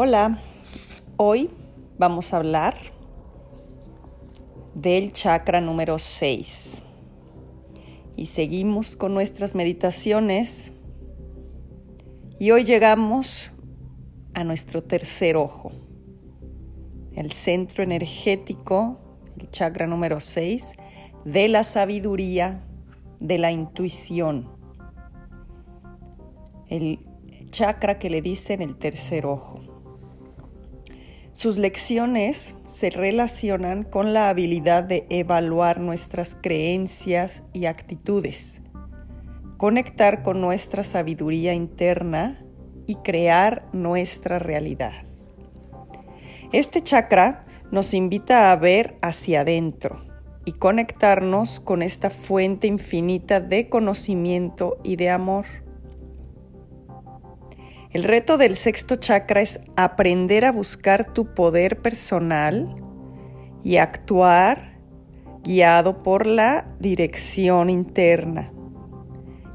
Hola, hoy vamos a hablar del chakra número 6 y seguimos con nuestras meditaciones. Y hoy llegamos a nuestro tercer ojo, el centro energético, el chakra número 6 de la sabiduría, de la intuición, el chakra que le dicen el tercer ojo. Sus lecciones se relacionan con la habilidad de evaluar nuestras creencias y actitudes, conectar con nuestra sabiduría interna y crear nuestra realidad. Este chakra nos invita a ver hacia adentro y conectarnos con esta fuente infinita de conocimiento y de amor. El reto del sexto chakra es aprender a buscar tu poder personal y actuar guiado por la dirección interna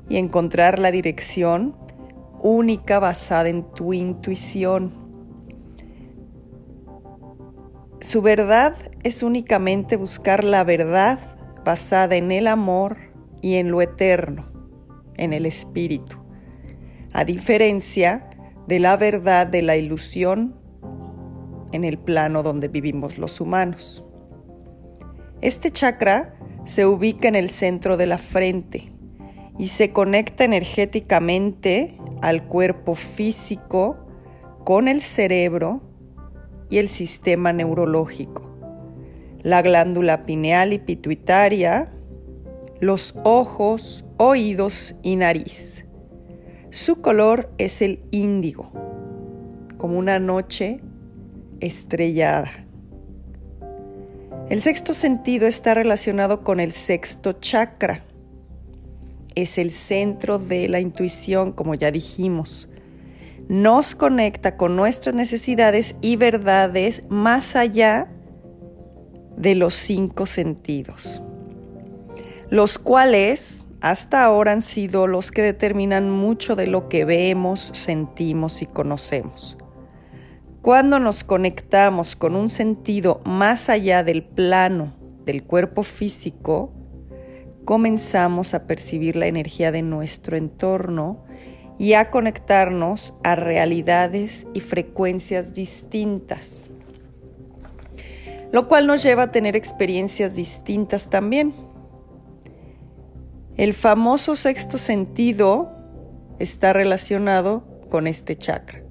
y encontrar la dirección única basada en tu intuición. Su verdad es únicamente buscar la verdad basada en el amor y en lo eterno, en el espíritu a diferencia de la verdad de la ilusión en el plano donde vivimos los humanos. Este chakra se ubica en el centro de la frente y se conecta energéticamente al cuerpo físico con el cerebro y el sistema neurológico, la glándula pineal y pituitaria, los ojos, oídos y nariz. Su color es el índigo, como una noche estrellada. El sexto sentido está relacionado con el sexto chakra. Es el centro de la intuición, como ya dijimos. Nos conecta con nuestras necesidades y verdades más allá de los cinco sentidos, los cuales hasta ahora han sido los que determinan mucho de lo que vemos, sentimos y conocemos. Cuando nos conectamos con un sentido más allá del plano del cuerpo físico, comenzamos a percibir la energía de nuestro entorno y a conectarnos a realidades y frecuencias distintas, lo cual nos lleva a tener experiencias distintas también. El famoso sexto sentido está relacionado con este chakra.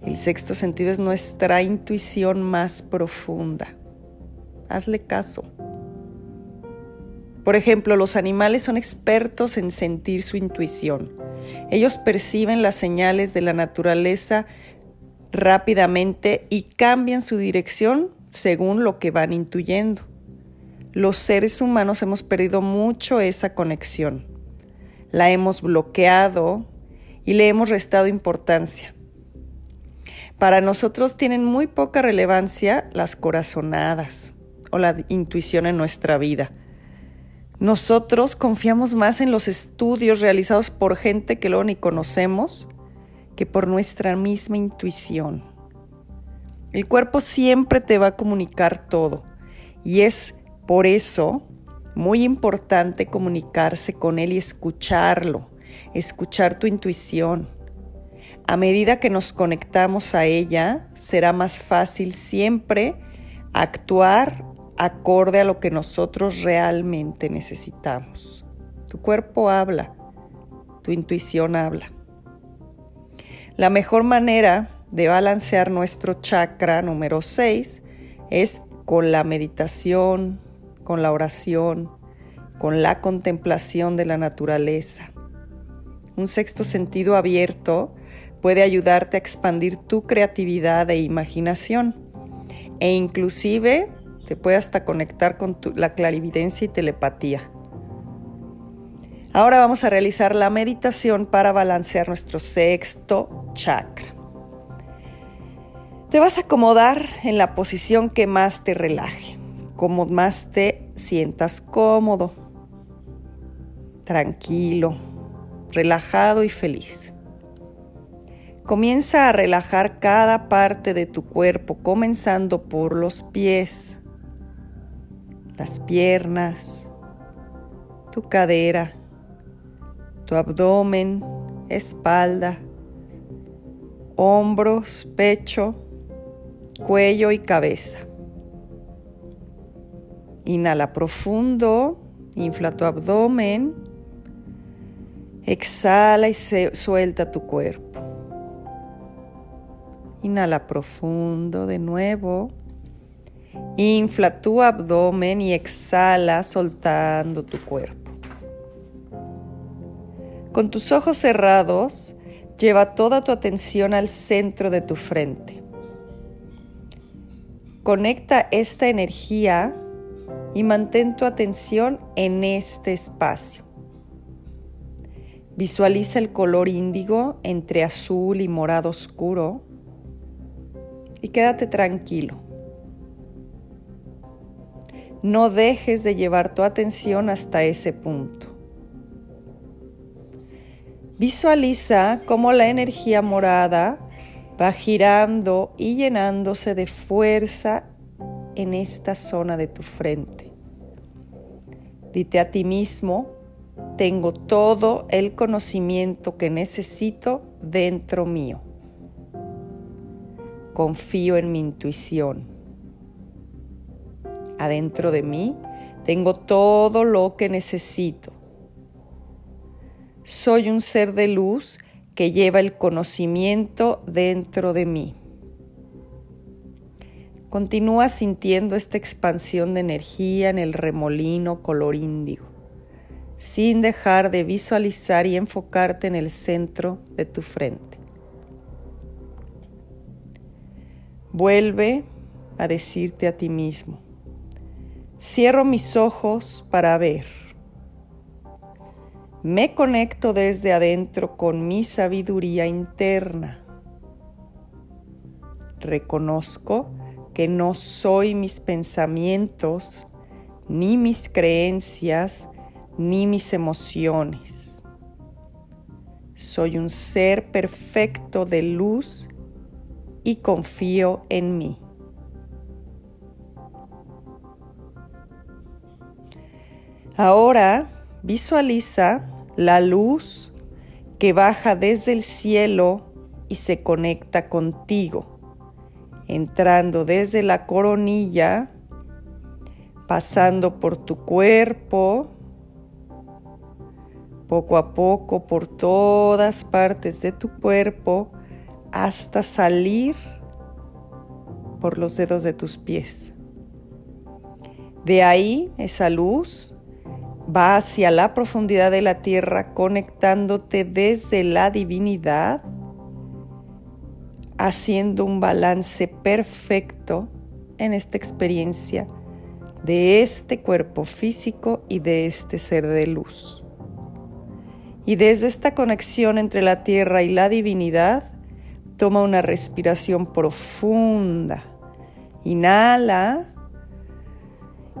El sexto sentido es nuestra intuición más profunda. Hazle caso. Por ejemplo, los animales son expertos en sentir su intuición. Ellos perciben las señales de la naturaleza rápidamente y cambian su dirección según lo que van intuyendo los seres humanos hemos perdido mucho esa conexión. La hemos bloqueado y le hemos restado importancia. Para nosotros tienen muy poca relevancia las corazonadas o la intuición en nuestra vida. Nosotros confiamos más en los estudios realizados por gente que luego ni conocemos que por nuestra misma intuición. El cuerpo siempre te va a comunicar todo y es por eso, muy importante comunicarse con él y escucharlo, escuchar tu intuición. A medida que nos conectamos a ella, será más fácil siempre actuar acorde a lo que nosotros realmente necesitamos. Tu cuerpo habla, tu intuición habla. La mejor manera de balancear nuestro chakra número 6 es con la meditación, con la oración, con la contemplación de la naturaleza. Un sexto sentido abierto puede ayudarte a expandir tu creatividad e imaginación e inclusive te puede hasta conectar con la clarividencia y telepatía. Ahora vamos a realizar la meditación para balancear nuestro sexto chakra. Te vas a acomodar en la posición que más te relaje como más te sientas cómodo, tranquilo, relajado y feliz. Comienza a relajar cada parte de tu cuerpo, comenzando por los pies, las piernas, tu cadera, tu abdomen, espalda, hombros, pecho, cuello y cabeza. Inhala profundo, infla tu abdomen, exhala y suelta tu cuerpo. Inhala profundo de nuevo. Infla tu abdomen y exhala soltando tu cuerpo. Con tus ojos cerrados, lleva toda tu atención al centro de tu frente. Conecta esta energía y mantén tu atención en este espacio. Visualiza el color índigo entre azul y morado oscuro y quédate tranquilo. No dejes de llevar tu atención hasta ese punto. Visualiza cómo la energía morada va girando y llenándose de fuerza en esta zona de tu frente. Dite a ti mismo, tengo todo el conocimiento que necesito dentro mío. Confío en mi intuición. Adentro de mí tengo todo lo que necesito. Soy un ser de luz que lleva el conocimiento dentro de mí. Continúa sintiendo esta expansión de energía en el remolino color índigo, sin dejar de visualizar y enfocarte en el centro de tu frente. Vuelve a decirte a ti mismo, cierro mis ojos para ver. Me conecto desde adentro con mi sabiduría interna. Reconozco que no soy mis pensamientos, ni mis creencias, ni mis emociones. Soy un ser perfecto de luz y confío en mí. Ahora visualiza la luz que baja desde el cielo y se conecta contigo entrando desde la coronilla, pasando por tu cuerpo, poco a poco por todas partes de tu cuerpo, hasta salir por los dedos de tus pies. De ahí esa luz va hacia la profundidad de la tierra conectándote desde la divinidad haciendo un balance perfecto en esta experiencia de este cuerpo físico y de este ser de luz. Y desde esta conexión entre la tierra y la divinidad, toma una respiración profunda. Inhala,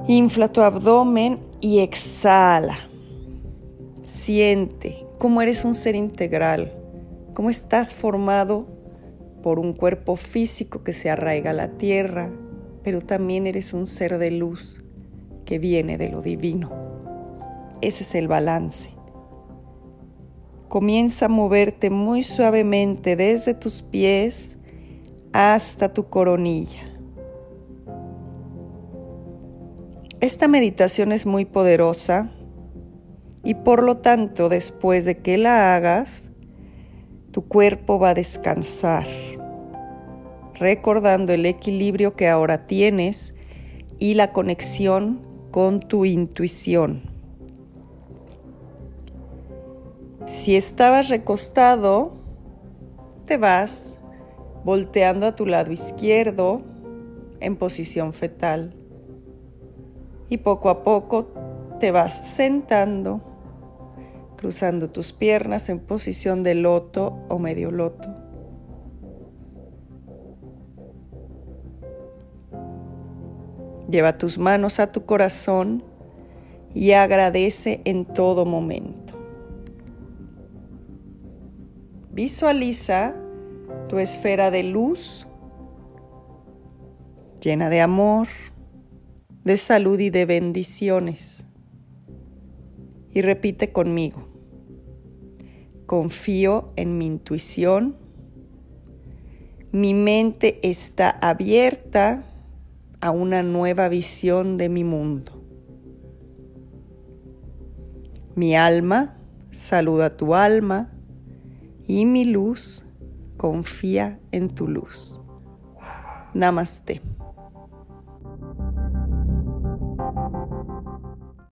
infla tu abdomen y exhala. Siente cómo eres un ser integral, cómo estás formado por un cuerpo físico que se arraiga a la tierra, pero también eres un ser de luz que viene de lo divino. Ese es el balance. Comienza a moverte muy suavemente desde tus pies hasta tu coronilla. Esta meditación es muy poderosa y por lo tanto después de que la hagas, tu cuerpo va a descansar, recordando el equilibrio que ahora tienes y la conexión con tu intuición. Si estabas recostado, te vas volteando a tu lado izquierdo en posición fetal y poco a poco te vas sentando cruzando tus piernas en posición de loto o medio loto. Lleva tus manos a tu corazón y agradece en todo momento. Visualiza tu esfera de luz, llena de amor, de salud y de bendiciones. Y repite conmigo, confío en mi intuición, mi mente está abierta a una nueva visión de mi mundo. Mi alma saluda tu alma y mi luz confía en tu luz. Namaste.